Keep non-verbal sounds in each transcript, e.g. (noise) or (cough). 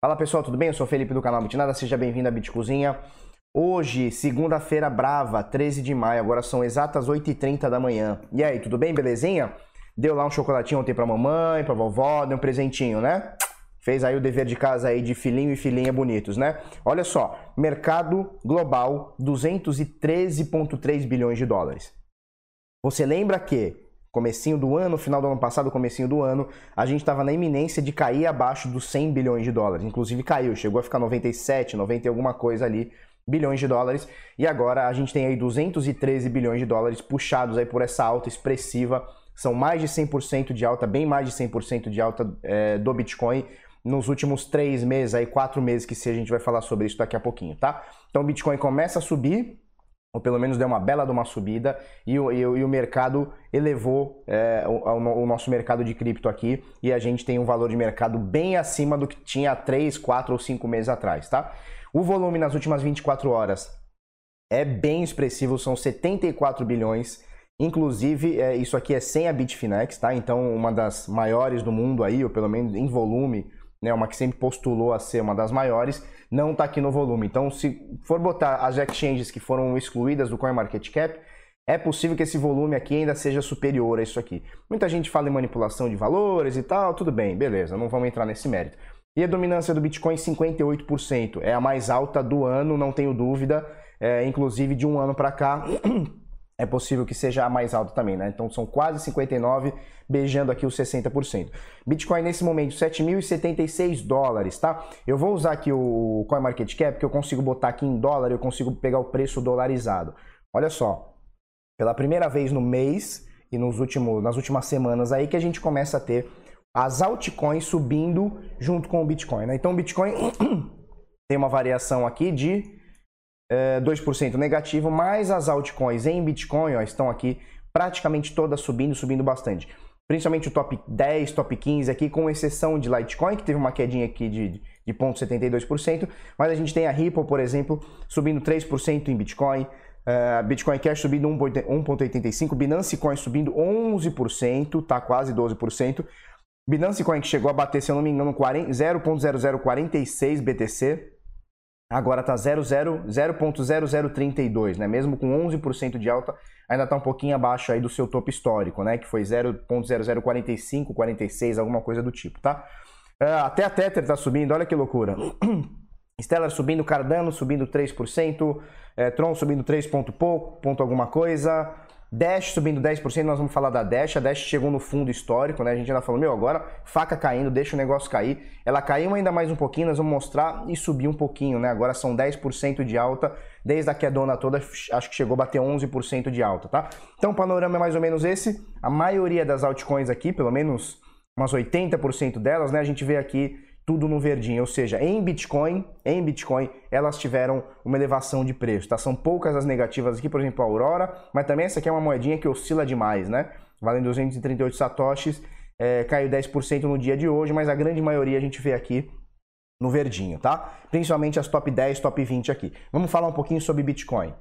Fala pessoal, tudo bem? Eu sou o Felipe do canal Bitnada, seja bem-vindo à Bitcozinha. Hoje, segunda-feira brava, 13 de maio, agora são exatas 8h30 da manhã. E aí, tudo bem? Belezinha? Deu lá um chocolatinho ontem pra mamãe, pra vovó, deu um presentinho, né? Fez aí o dever de casa aí de filhinho e filhinha bonitos, né? Olha só, mercado global, 213,3 bilhões de dólares. Você lembra que comecinho do ano, final do ano passado, comecinho do ano, a gente estava na iminência de cair abaixo dos 100 bilhões de dólares. Inclusive caiu, chegou a ficar 97, 90 e alguma coisa ali bilhões de dólares e agora a gente tem aí 213 bilhões de dólares puxados aí por essa alta expressiva. São mais de 100% de alta, bem mais de 100% de alta é, do Bitcoin nos últimos três meses, aí quatro meses que se a gente vai falar sobre isso daqui a pouquinho, tá? Então o Bitcoin começa a subir, ou pelo menos deu uma bela de uma subida, e o, e o, e o mercado elevou é, o, o, nosso mercado de cripto aqui, e a gente tem um valor de mercado bem acima do que tinha há 3, 4 ou 5 meses atrás, tá? O volume nas últimas 24 horas é bem expressivo, são 74 bilhões, inclusive é, isso aqui é sem a Bitfinex, tá? Então uma das maiores do mundo aí, ou pelo menos em volume, né, uma que sempre postulou a ser uma das maiores, não está aqui no volume. Então, se for botar as exchanges que foram excluídas do CoinMarketCap, é possível que esse volume aqui ainda seja superior a isso aqui. Muita gente fala em manipulação de valores e tal, tudo bem, beleza, não vamos entrar nesse mérito. E a dominância do Bitcoin 58%, é a mais alta do ano, não tenho dúvida, é, inclusive de um ano para cá (clears throat) é possível que seja mais alta também, né? Então são quase 59, beijando aqui os 60%. Bitcoin nesse momento 7.076 dólares, tá? Eu vou usar aqui o CoinMarketCap, que eu consigo botar aqui em dólar, eu consigo pegar o preço dolarizado. Olha só, pela primeira vez no mês e nos últimos, nas últimas semanas aí que a gente começa a ter as altcoins subindo junto com o Bitcoin, né? Então o Bitcoin (clears throat) tem uma variação aqui de é, 2% negativo, mas as altcoins em Bitcoin ó, estão aqui praticamente todas subindo, subindo bastante. Principalmente o top 10, top 15 aqui, com exceção de Litecoin, que teve uma quedinha aqui de, de 0,72%, mas a gente tem a Ripple, por exemplo, subindo 3% em Bitcoin, uh, Bitcoin Cash subindo 1,85%, Binance Coin subindo 11%, tá quase 12%, Binance Coin que chegou a bater, se eu não me engano, 0,0046 BTC, agora está 0,0032, né? Mesmo com 11% de alta, ainda está um pouquinho abaixo aí do seu topo histórico, né? Que foi 0,0045, 46, alguma coisa do tipo, tá? É, até a Tether está subindo, olha que loucura. (clears throat) Stellar subindo, Cardano subindo 3%, é, Tron subindo 3 ponto pouco, ponto alguma coisa, Dash subindo 10%, nós vamos falar da Dash. A Dash chegou no fundo histórico, né? A gente ainda falou, meu, agora faca caindo, deixa o negócio cair. Ela caiu ainda mais um pouquinho, nós vamos mostrar e subir um pouquinho, né? Agora são 10% de alta, desde a quedona toda, acho que chegou a bater 11% de alta, tá? Então o panorama é mais ou menos esse. A maioria das altcoins aqui, pelo menos umas 80% delas, né? A gente vê aqui tudo no verdinho, ou seja, em Bitcoin, em Bitcoin, elas tiveram uma elevação de preço, tá? São poucas as negativas aqui, por exemplo, a Aurora, mas também essa aqui é uma moedinha que oscila demais, né? Valendo 238 satoshis, é, caiu 10% no dia de hoje, mas a grande maioria a gente vê aqui no verdinho, tá? Principalmente as top 10, top 20 aqui. Vamos falar um pouquinho sobre Bitcoin.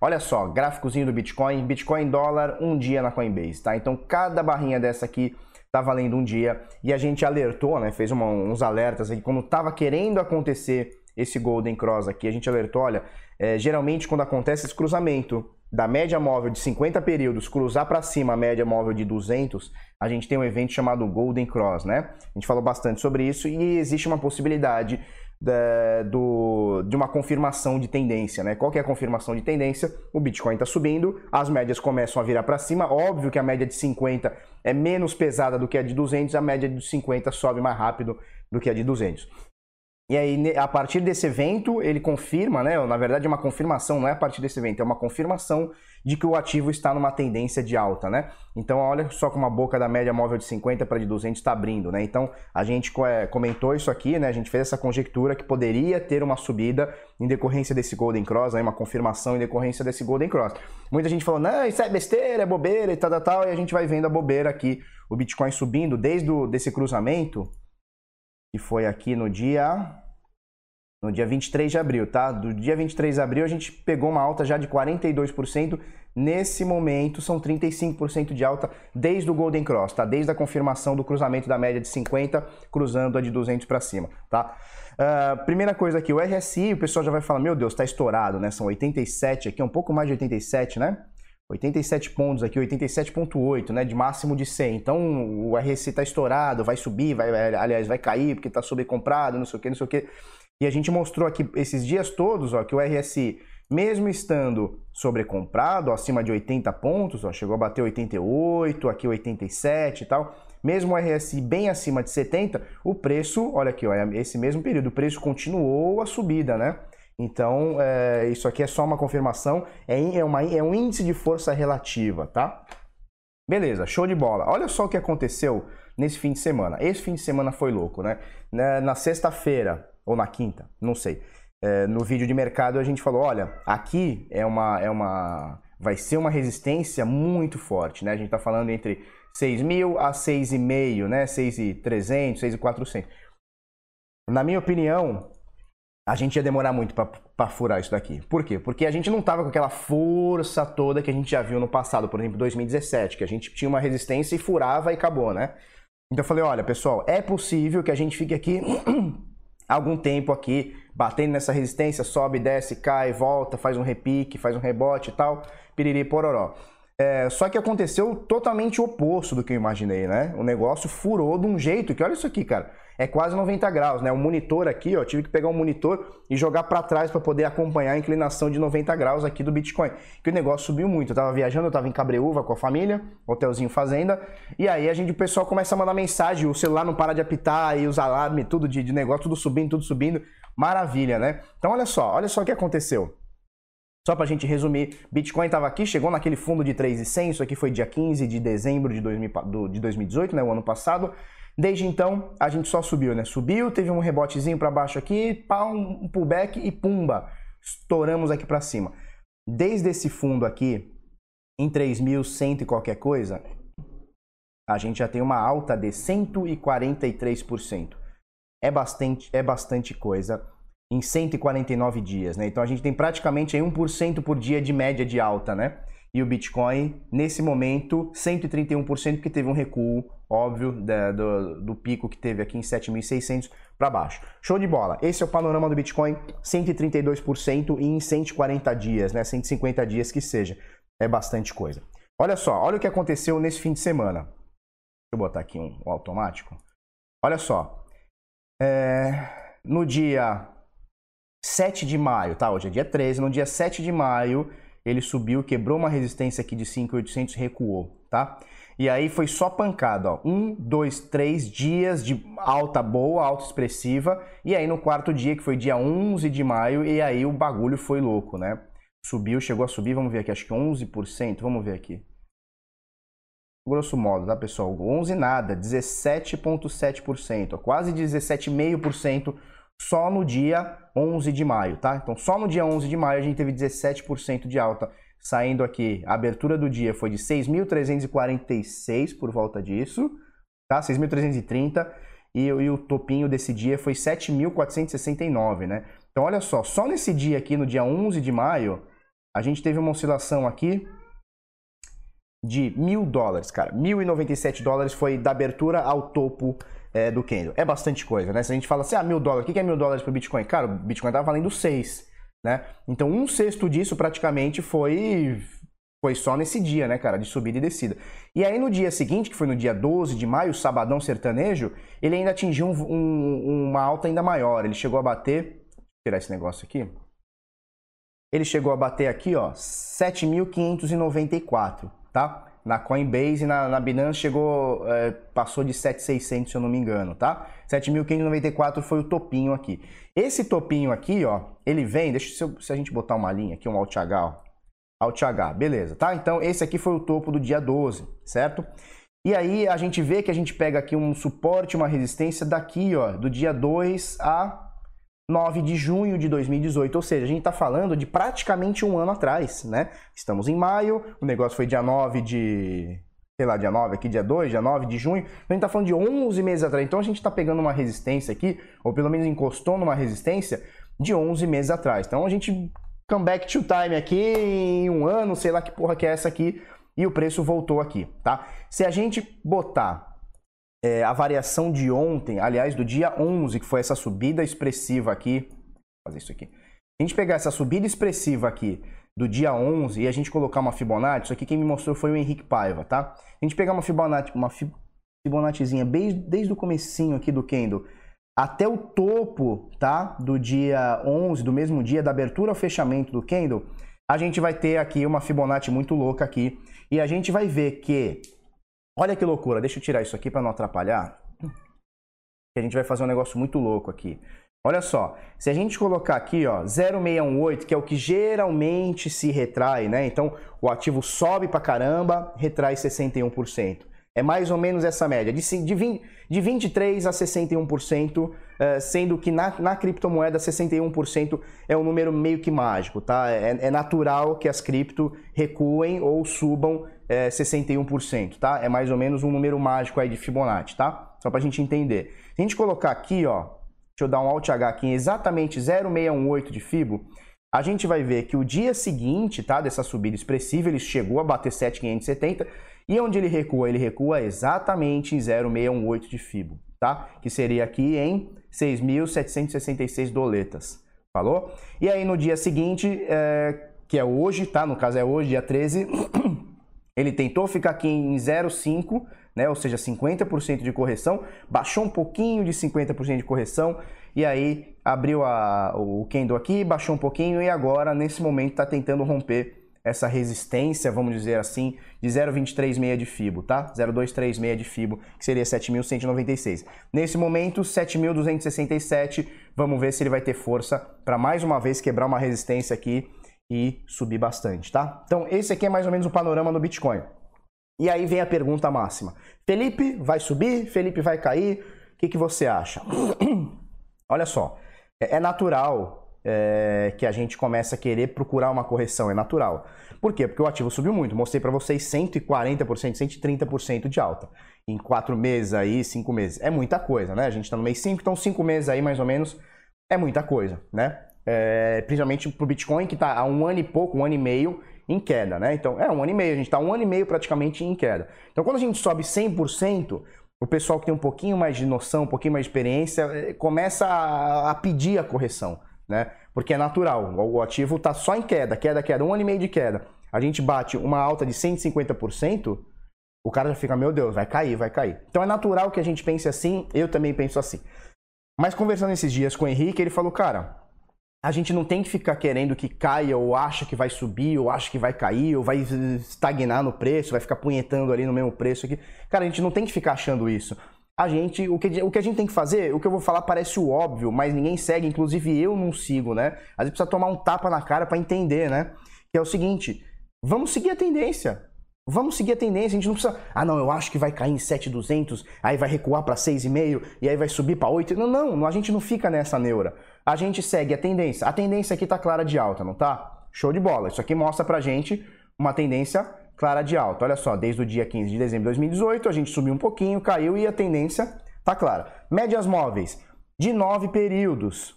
Olha só, gráficozinho do Bitcoin, Bitcoin dólar, um dia na Coinbase, tá? Então cada barrinha dessa aqui tá valendo um dia e a gente alertou, né, fez uma, uns alertas aí, quando tava querendo acontecer esse Golden Cross aqui, a gente alertou, olha, é, geralmente quando acontece esse cruzamento da média móvel de 50 períodos cruzar para cima a média móvel de 200, a gente tem um evento chamado Golden Cross, né? A gente falou bastante sobre isso e existe uma possibilidade da, do, de uma confirmação de tendência, né? Qual que é a confirmação de tendência? O Bitcoin está subindo, as médias começam a virar para cima. Óbvio que a média de 50 é menos pesada do que a de 200, a média de 50 sobe mais rápido do que a de 200. E aí, a partir desse evento, ele confirma, né? Na verdade, é uma confirmação, não é a partir desse evento, é uma confirmação de que o ativo está numa tendência de alta, né? Então, olha só como a boca da média móvel de 50 para de 200 está abrindo, né? Então, a gente é, comentou isso aqui, né? A gente fez essa conjectura que poderia ter uma subida em decorrência desse Golden Cross, né? uma confirmação em decorrência desse Golden Cross. Muita gente falou, não, isso é besteira, é bobeira e tal, tal, tal, e a gente vai vendo a bobeira aqui, o Bitcoin subindo desde o, desse cruzamento, que foi aqui no dia no dia 23 de abril, tá? Do dia 23 de abril a gente pegou uma alta já de 42%, nesse momento são 35% de alta desde o Golden Cross, tá? Desde a confirmação do cruzamento da média de 50 cruzando a de 200 para cima, tá? Uh, primeira coisa aqui, o RSI, o pessoal já vai falar, meu Deus, tá estourado, né? São 87 aqui, um pouco mais de 87, né? 87 pontos aqui, 87.8, né, de máximo de 100. Então o RSI está estourado, vai subir, vai, aliás, vai cair porque está sobrecomprado, não sei o que, não sei o que. E a gente mostrou aqui esses dias todos, ó, que o RSI, mesmo estando sobrecomprado, ó, acima de 80 pontos, ó, chegou a bater 88, aqui 87 e tal, mesmo o RSI bem acima de 70, o preço, olha aqui, ó, é esse mesmo período, o preço continuou a subida, né? Então, é, isso aqui é só uma confirmação, é, é, uma, é um índice de força relativa, tá? Beleza, show de bola. Olha só o que aconteceu nesse fim de semana. Esse fim de semana foi louco, né? Na, na sexta-feira, ou na quinta, não sei. É, no vídeo de mercado a gente falou, olha, aqui é uma, é uma, vai ser uma resistência muito forte, né? A gente está falando entre 6 mil a 6,5, né? 6,300, 6,400. Na minha opinião, a gente ia demorar muito para furar isso daqui. Por quê? Porque a gente não tava com aquela força toda que a gente já viu no passado, por exemplo, 2017, que a gente tinha uma resistência e furava e acabou, né? Então eu falei, olha, pessoal, é possível que a gente fique aqui (clears throat) algum tempo aqui, batendo nessa resistência, sobe, desce, cai, volta, faz um repique, faz um rebote e tal, piriri pororó. É, só que aconteceu totalmente o oposto do que eu imaginei, né? O negócio furou de um jeito que, olha isso aqui, cara é quase 90 graus, né? O monitor aqui, ó, tive que pegar um monitor e jogar para trás para poder acompanhar a inclinação de 90 graus aqui do Bitcoin. Que o negócio subiu muito. Eu tava viajando, eu tava em Cabreúva com a família, hotelzinho fazenda, e aí a gente o pessoal começa a mandar mensagem, o celular não para de apitar e os alarmes, tudo de, de negócio, tudo subindo, tudo subindo. Maravilha, né? Então olha só, olha só o que aconteceu. Só para a gente resumir, Bitcoin estava aqui, chegou naquele fundo de 3,100, isso aqui foi dia 15 de dezembro de, 2000, de 2018, né, o ano passado. Desde então, a gente só subiu, né? Subiu, teve um rebotezinho para baixo aqui, pá, um pullback e pumba, estouramos aqui para cima. Desde esse fundo aqui, em 3.100 e qualquer coisa, a gente já tem uma alta de 143%. É bastante, é bastante coisa em 149 dias, né? Então a gente tem praticamente aí 1% por dia de média de alta, né? E o Bitcoin, nesse momento, 131%, porque teve um recuo óbvio, da, do, do, pico que teve aqui em 7.600 para baixo. Show de bola. Esse é o panorama do Bitcoin, 132% em 140 dias, né? 150 dias que seja. É bastante coisa. Olha só, olha o que aconteceu nesse fim de semana. Deixa eu botar aqui um, um automático. Olha só. É, no dia 7 de maio, tá? Hoje é dia 13. No dia 7 de maio, ele subiu, quebrou uma resistência aqui de 5.800, recuou, tá? E aí foi só pancada, ó. Um, dois, três dias de alta boa, alta expressiva. E aí no quarto dia, que foi dia 11 de maio, e aí o bagulho foi louco, né? Subiu, chegou a subir, vamos ver aqui, acho que 11%, vamos ver aqui. Grosso modo, tá pessoal? 11 nada, 17,7%, quase 17,5% só no dia 11 de maio, tá? Então só no dia 11 de maio a gente teve 17% de alta saindo aqui, a abertura do dia foi de 6.346 por volta disso, tá? 6.330 e, e o topinho desse dia foi 7.469, né? Então olha só, só nesse dia aqui, no dia 11 de maio, a gente teve uma oscilação aqui de mil dólares, cara. 1.097 dólares foi da abertura ao topo é, do candle. É bastante coisa, né? Se a gente fala assim, ah, mil dólares, o que é mil dólares para o Bitcoin? Cara, o Bitcoin tá valendo 6. Né? Então, um sexto disso praticamente foi foi só nesse dia, né, cara, de subida e descida. E aí no dia seguinte, que foi no dia 12 de maio, sabadão sertanejo, ele ainda atingiu um, um, uma alta ainda maior. Ele chegou a bater, tirar esse negócio aqui. Ele chegou a bater aqui, ó, 7.594, tá? na Coinbase e na, na Binance chegou, é, passou de 7,600 se eu não me engano, tá? 7.594 foi o topinho aqui. Esse topinho aqui, ó, ele vem, deixa se, eu, se a gente botar uma linha aqui, um Alt H, ó, Alt H, beleza, tá? Então esse aqui foi o topo do dia 12, certo? E aí a gente vê que a gente pega aqui um suporte, uma resistência daqui, ó, do dia 2 a 9 de junho de 2018, ou seja, a gente está falando de praticamente um ano atrás, né? Estamos em maio, o negócio foi dia 9 de. sei lá, dia 9, aqui dia 2, dia 9 de junho, então a gente está falando de 11 meses atrás. Então a gente está pegando uma resistência aqui, ou pelo menos encostou numa resistência de 11 meses atrás. Então a gente come back to time aqui em um ano, sei lá que porra que é essa aqui, e o preço voltou aqui, tá? Se a gente botar é, a variação de ontem, aliás, do dia 11, que foi essa subida expressiva aqui, vou fazer isso aqui. Se a gente pegar essa subida expressiva aqui do dia 11 e a gente colocar uma Fibonacci, isso aqui quem me mostrou foi o Henrique Paiva, tá? A gente pegar uma Fibonacci, uma Fibonaccizinha desde, desde o comecinho aqui do candle até o topo, tá? Do dia 11, do mesmo dia da abertura ao fechamento do candle, a gente vai ter aqui uma Fibonacci muito louca aqui e a gente vai ver que olha que loucura, deixa eu tirar isso aqui para não atrapalhar. Que a gente vai fazer um negócio muito louco aqui. Olha só, se a gente colocar aqui, ó, 0,618, que é o que geralmente se retrai, né? Então, o ativo sobe pra caramba, retrai 61%. É mais ou menos essa média, de, de, 20, de 23% a 61%, eh, sendo que na, na criptomoeda 61% é um número meio que mágico, tá? É, é natural que as cripto recuem ou subam é, 61%, tá? É mais ou menos um número mágico aí de Fibonacci, tá? Só pra gente entender. Se a gente colocar aqui, ó, Deixa eu dar um Alt H aqui em exatamente 0,618 de Fibo. A gente vai ver que o dia seguinte, tá, dessa subida expressiva, ele chegou a bater 7,570 e onde ele recua? Ele recua exatamente em 0,618 de Fibo, tá? Que seria aqui em 6.766 doletas. Falou? E aí no dia seguinte, é, que é hoje, tá? No caso é hoje, dia 13, (clears throat) ele tentou ficar aqui em 0,5 né? ou seja, 50% de correção, baixou um pouquinho de 50% de correção e aí abriu a, o candle aqui, baixou um pouquinho e agora nesse momento está tentando romper essa resistência, vamos dizer assim, de 0,236 de FIBO, tá? 0,236 de FIBO, que seria 7.196. Nesse momento, 7.267, vamos ver se ele vai ter força para mais uma vez quebrar uma resistência aqui e subir bastante, tá? Então, esse aqui é mais ou menos o panorama do Bitcoin. E aí vem a pergunta máxima: Felipe vai subir? Felipe vai cair? O que, que você acha? (clears throat) Olha só, é, é natural é, que a gente comece a querer procurar uma correção, é natural. Por quê? Porque o ativo subiu muito. Mostrei para vocês 140%, 130% de alta em quatro meses aí, cinco meses. É muita coisa, né? A gente está no mês 5, então cinco meses aí mais ou menos é muita coisa, né? É, principalmente para o Bitcoin que está há um ano e pouco, um ano e meio em queda, né? Então, é um ano e meio, a gente está um ano e meio praticamente em queda. Então, quando a gente sobe 100%, o pessoal que tem um pouquinho mais de noção, um pouquinho mais de experiência, eh, começa a, a pedir a correção, né? Porque é natural, o ativo está só em queda, queda, queda, um ano e meio de queda. A gente bate uma alta de 150%, o cara já fica, meu Deus, vai cair, vai cair. Então é natural que a gente pense assim, eu também penso assim. Mas conversando esses dias com o Henrique, ele falou, cara, a gente não tem que ficar querendo que caia ou acha que vai subir ou acha que vai cair ou vai estagnar no preço, vai ficar punhetando ali no mesmo preço aqui. Cara, a gente não tem que ficar achando isso. A gente, o que, o que a gente tem que fazer, o que eu vou falar parece o óbvio, mas ninguém segue, inclusive eu não sigo, né? Às vezes precisa tomar um tapa na cara para entender, né? Que é o seguinte, vamos seguir a tendência. Vamos seguir a tendência, a gente não precisa. Ah, não, eu acho que vai cair em 7,200, aí vai recuar para 6,5 e aí vai subir para 8. Não, não, a gente não fica nessa neura a gente segue a tendência. A tendência aqui está clara de alta, não tá? Show de bola. Isso aqui mostra pra gente uma tendência clara de alta. Olha só, desde o dia 15 de dezembro de 2018, a gente subiu um pouquinho, caiu e a tendência tá clara. Médias móveis de 9 períodos,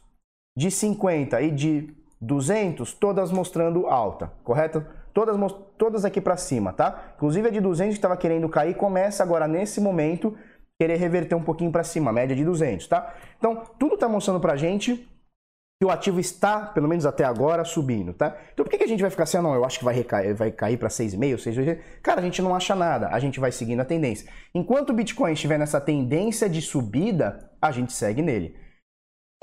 de 50 e de 200, todas mostrando alta, correto? Todas, todas aqui para cima, tá? Inclusive a de 200 que estava querendo cair começa agora nesse momento querer reverter um pouquinho para cima, média de 200, tá? Então, tudo está mostrando para a gente que o ativo está, pelo menos até agora, subindo, tá? Então por que, que a gente vai ficar assim, ah, não, eu acho que vai, recair, vai cair para 6,5, 6,8? Cara, a gente não acha nada, a gente vai seguindo a tendência. Enquanto o Bitcoin estiver nessa tendência de subida, a gente segue nele.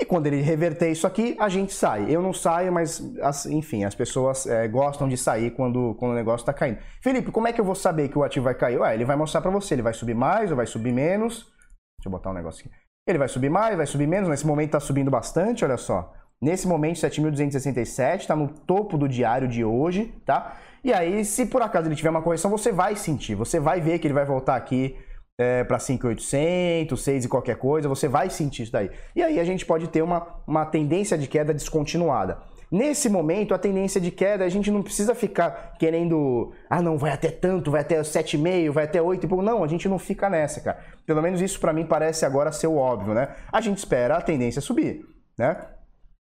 E quando ele reverter isso aqui, a gente sai. Eu não saio, mas as, enfim, as pessoas é, gostam de sair quando, quando o negócio está caindo. Felipe, como é que eu vou saber que o ativo vai cair? Ué, ele vai mostrar para você, ele vai subir mais ou vai subir menos. Deixa eu botar um negócio aqui. Ele vai subir mais, vai subir menos. Nesse momento está subindo bastante, olha só. Nesse momento, 7.267, está no topo do diário de hoje, tá? E aí, se por acaso ele tiver uma correção, você vai sentir, você vai ver que ele vai voltar aqui é, para 5.800, 6 e qualquer coisa, você vai sentir isso daí. E aí a gente pode ter uma, uma tendência de queda descontinuada. Nesse momento, a tendência de queda, a gente não precisa ficar querendo, ah, não, vai até tanto, vai até 7,5, vai até 8 e pouco. Não, a gente não fica nessa, cara. Pelo menos isso para mim parece agora ser o óbvio, né? A gente espera a tendência subir, né?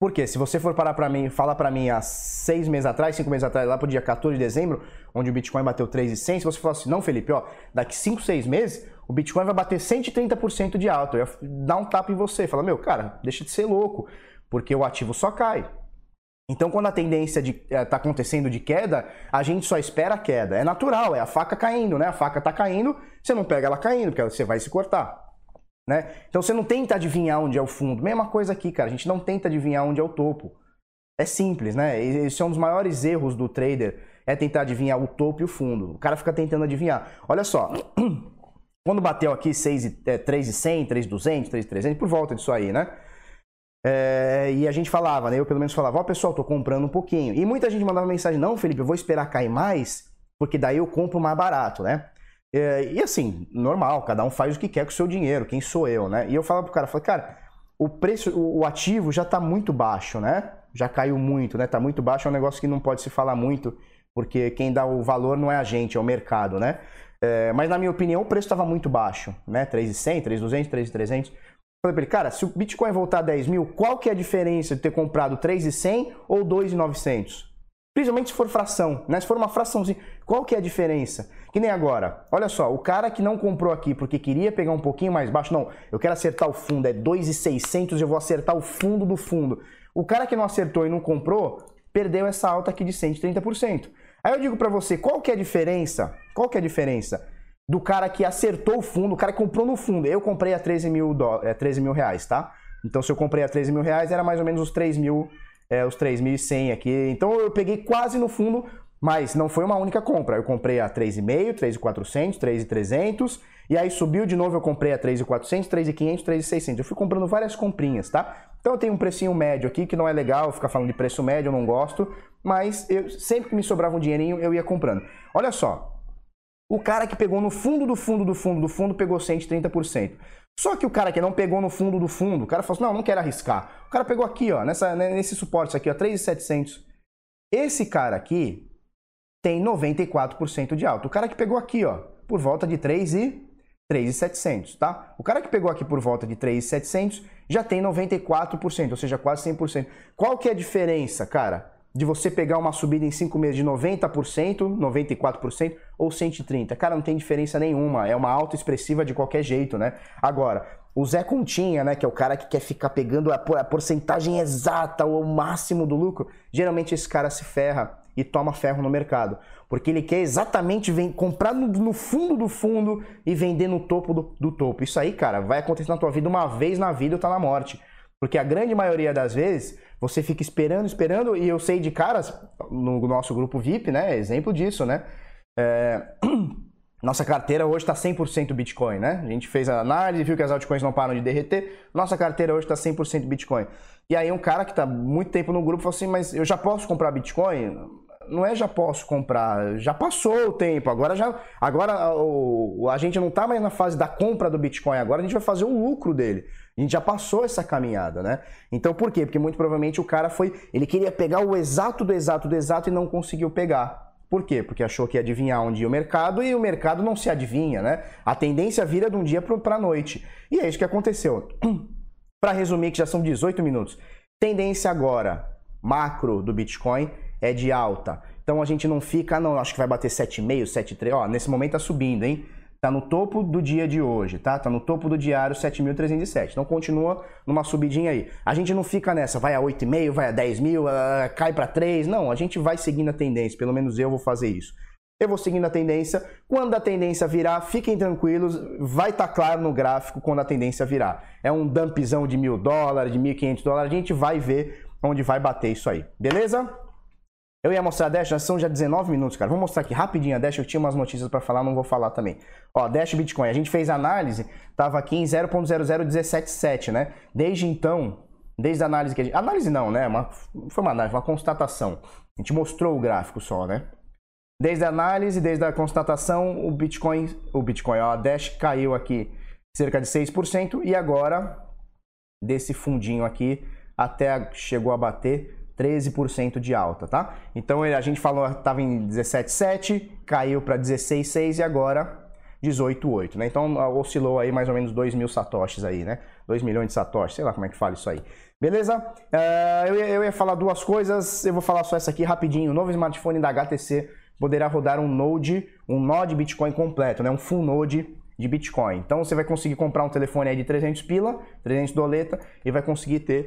Porque se você for parar para mim, falar para mim há seis meses atrás, cinco meses atrás, lá pro dia 14 de dezembro, onde o Bitcoin bateu 3,100, se você falar assim, não, Felipe, ó, daqui cinco, seis meses, o Bitcoin vai bater 130% de alta. Eu ia dar um tapa em você, falar, meu, cara, deixa de ser louco, porque o ativo só cai. Então, quando a tendência está eh, acontecendo de queda, a gente só espera a queda. É natural, é a faca caindo, né? A faca está caindo, você não pega ela caindo, porque você vai se cortar. Né? Então você não tenta adivinhar onde é o fundo. Mesma coisa aqui, cara. A gente não tenta adivinhar onde é o topo. É simples, né? Esse é um dos maiores erros do trader, é tentar adivinhar o topo e o fundo. O cara fica tentando adivinhar. Olha só, (clears throat) quando bateu aqui 6, é, 3,100, 3,200, 3,300, por volta disso aí, né? É, e a gente falava, né? Eu pelo menos falava, ó oh, pessoal, tô comprando um pouquinho. E muita gente mandava mensagem, não, Felipe, eu vou esperar cair mais, porque daí eu compro mais barato, né? É, e assim, normal, cada um faz o que quer com o seu dinheiro, quem sou eu, né? E eu falava pro cara, falei, cara, o preço, o, ativo já tá muito baixo, né? Já caiu muito, né? Tá muito baixo, é um negócio que não pode se falar muito, porque quem dá o valor não é a gente, é o mercado, né? É, mas na minha opinião, o preço estava muito baixo, né? 3,100, 3,200, 3,300. Falei pra ele, cara, se o Bitcoin voltar a 10 mil, qual que é a diferença de ter comprado 3,100 ou 2,900? Principalmente se for fração, né? Se for uma fraçãozinha, qual que é a diferença? Que nem agora. Olha só, o cara que não comprou aqui porque queria pegar um pouquinho mais baixo, não, eu quero acertar o fundo, é 2,600, eu vou acertar o fundo do fundo. O cara que não acertou e não comprou, perdeu essa alta aqui de 130%. Aí eu digo para você, qual que é a diferença? Qual que é a diferença do cara que acertou o fundo, o cara que comprou no fundo? Eu comprei a 13 mil, do, é, 13 mil reais, tá? Então se eu comprei a 13 mil reais, era mais ou menos os 3 mil, é, os 3.100 aqui. Então eu peguei quase no fundo, mas não foi uma única compra. Eu comprei a 3,5, 3,400, 3,300 e aí subiu de novo, eu comprei a 3,400, 3,500, 3,600. Eu fui comprando várias comprinhas, tá? Então eu tenho um precinho médio aqui que não é legal ficar falando de preço médio, eu não gosto, mas eu sempre que me sobrava um dinheirinho, eu ia comprando. Olha só, o cara que pegou no fundo do fundo do fundo do fundo pegou 130%. Só que o cara que não pegou no fundo do fundo, o cara falou assim, não, não quero arriscar. O cara pegou aqui, ó, nessa, nesse suporte aqui, ó, 3,700. Esse cara aqui, tem 94% de alta. O cara que pegou aqui, ó, por volta de 3 e 3,700, tá? O cara que pegou aqui por volta de 3,700 já tem 94%, ou seja, quase 100%. Qual que é a diferença, cara, de você pegar uma subida em 5 meses de 90%, 94% ou 130%? Cara, não tem diferença nenhuma, é uma alta expressiva de qualquer jeito, né? Agora, o Zé Continha, né, que é o cara que quer ficar pegando a porcentagem exata ou o máximo do lucro, geralmente esse cara se ferra e toma ferro no mercado. Porque ele quer exatamente vem, comprar no, no, fundo do fundo e vender no topo do, do, topo. Isso aí, cara, vai acontecer na tua vida uma vez na vida ou tá na morte. Porque a grande maioria das vezes você fica esperando, esperando, e eu sei de caras, no nosso grupo VIP, né? Exemplo disso, né? É... (clears throat) Nossa carteira hoje está 100% Bitcoin, né? A gente fez a análise, viu que as altcoins não param de derreter. Nossa carteira hoje está 100% Bitcoin. E aí um cara que está muito tempo no grupo falou assim, mas eu já posso comprar Bitcoin? Não é já posso comprar, já passou o tempo. Agora já, agora o, a gente não está mais na fase da compra do Bitcoin. Agora a gente vai fazer o lucro dele. A gente já passou essa caminhada, né? Então por quê? Porque muito provavelmente o cara foi, ele queria pegar o exato do exato do exato e não conseguiu pegar. Por quê? Porque achou que ia adivinhar onde ia o mercado e o mercado não se adivinha, né? A tendência vira de um dia para a noite. E é isso que aconteceu. (clears throat) Para resumir, que já são 18 minutos. Tendência agora, macro do Bitcoin, é de alta. Então a gente não fica, não, acho que vai bater 7,5, 7,3. Ó, nesse momento tá subindo, hein? Tá no topo do dia de hoje, tá? Tá no topo do diário 7.307. Então continua numa subidinha aí. A gente não fica nessa, vai a 8,5, vai a 10 mil, uh, cai para 3. Não, a gente vai seguindo a tendência. Pelo menos eu vou fazer isso. Eu vou seguindo a tendência. Quando a tendência virar, fiquem tranquilos, vai estar tá claro no gráfico quando a tendência virar. É um dumpzão de mil dólares, de 1.500 dólares, a gente vai ver onde vai bater isso aí, beleza? Eu ia mostrar a Dash, já são já 19 minutos, cara. Vou mostrar aqui rapidinho a Dash, eu tinha umas notícias para falar, não vou falar também. Ó, Dash Bitcoin, a gente fez análise, tava aqui em 0.00177, né? Desde então, desde a análise que a gente... Análise não, né? Uma, foi uma análise, uma constatação. A gente mostrou o gráfico só, né? Desde a análise, desde a constatação, o Bitcoin, o Bitcoin, ó, a Dash caiu aqui cerca de 6% e agora desse fundinho aqui até chegou a bater 13% de alta, tá? Então a gente falou estava em 17,7, caiu para 16,6 e agora 18,8, né? Então oscilou aí mais ou menos 2 mil satoshis aí, né? 2 milhões de satoshis, sei lá como é que fala isso aí. Beleza? Uh, eu, ia, eu, ia, falar duas coisas, eu vou falar só essa aqui rapidinho. O novo smartphone da HTC poderá rodar um Node, um Node Bitcoin completo, né? um full Node de Bitcoin. Então você vai conseguir comprar um telefone aí de 300 pila, 300 doleta, e vai conseguir ter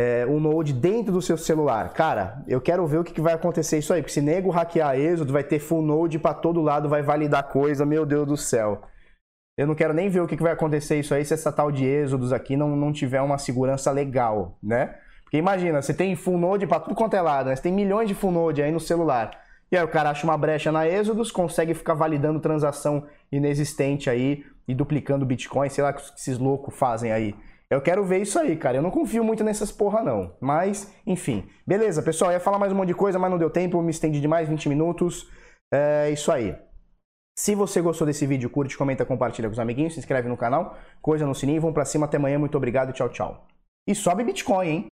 é, um Node dentro do seu celular. Cara, eu quero ver o que, que vai acontecer isso aí, porque se nego hackear Êxodo, vai ter full Node para todo lado, vai validar coisa, meu Deus do céu. Eu não quero nem ver o que vai acontecer isso aí se essa tal de êxodos aqui não, não tiver uma segurança legal, né? Porque imagina, você tem full node para tudo quanto é lado, né? Você tem milhões de full node aí no celular. E aí o cara acha uma brecha na Êxodos, consegue ficar validando transação inexistente aí e duplicando Bitcoin, sei lá o que esses loucos fazem aí. Eu quero ver isso aí, cara. Eu não confio muito nessas porra, não. Mas, enfim. Beleza, pessoal. Eu ia falar mais um monte de coisa, mas não deu tempo. Me estendi demais, 20 minutos. É isso aí. Se você gostou desse vídeo, curte, comenta, compartilha com os amiguinhos, se inscreve no canal, coisa no sininho, vamos pra cima, até amanhã, muito obrigado, tchau, tchau. E sobe Bitcoin, hein?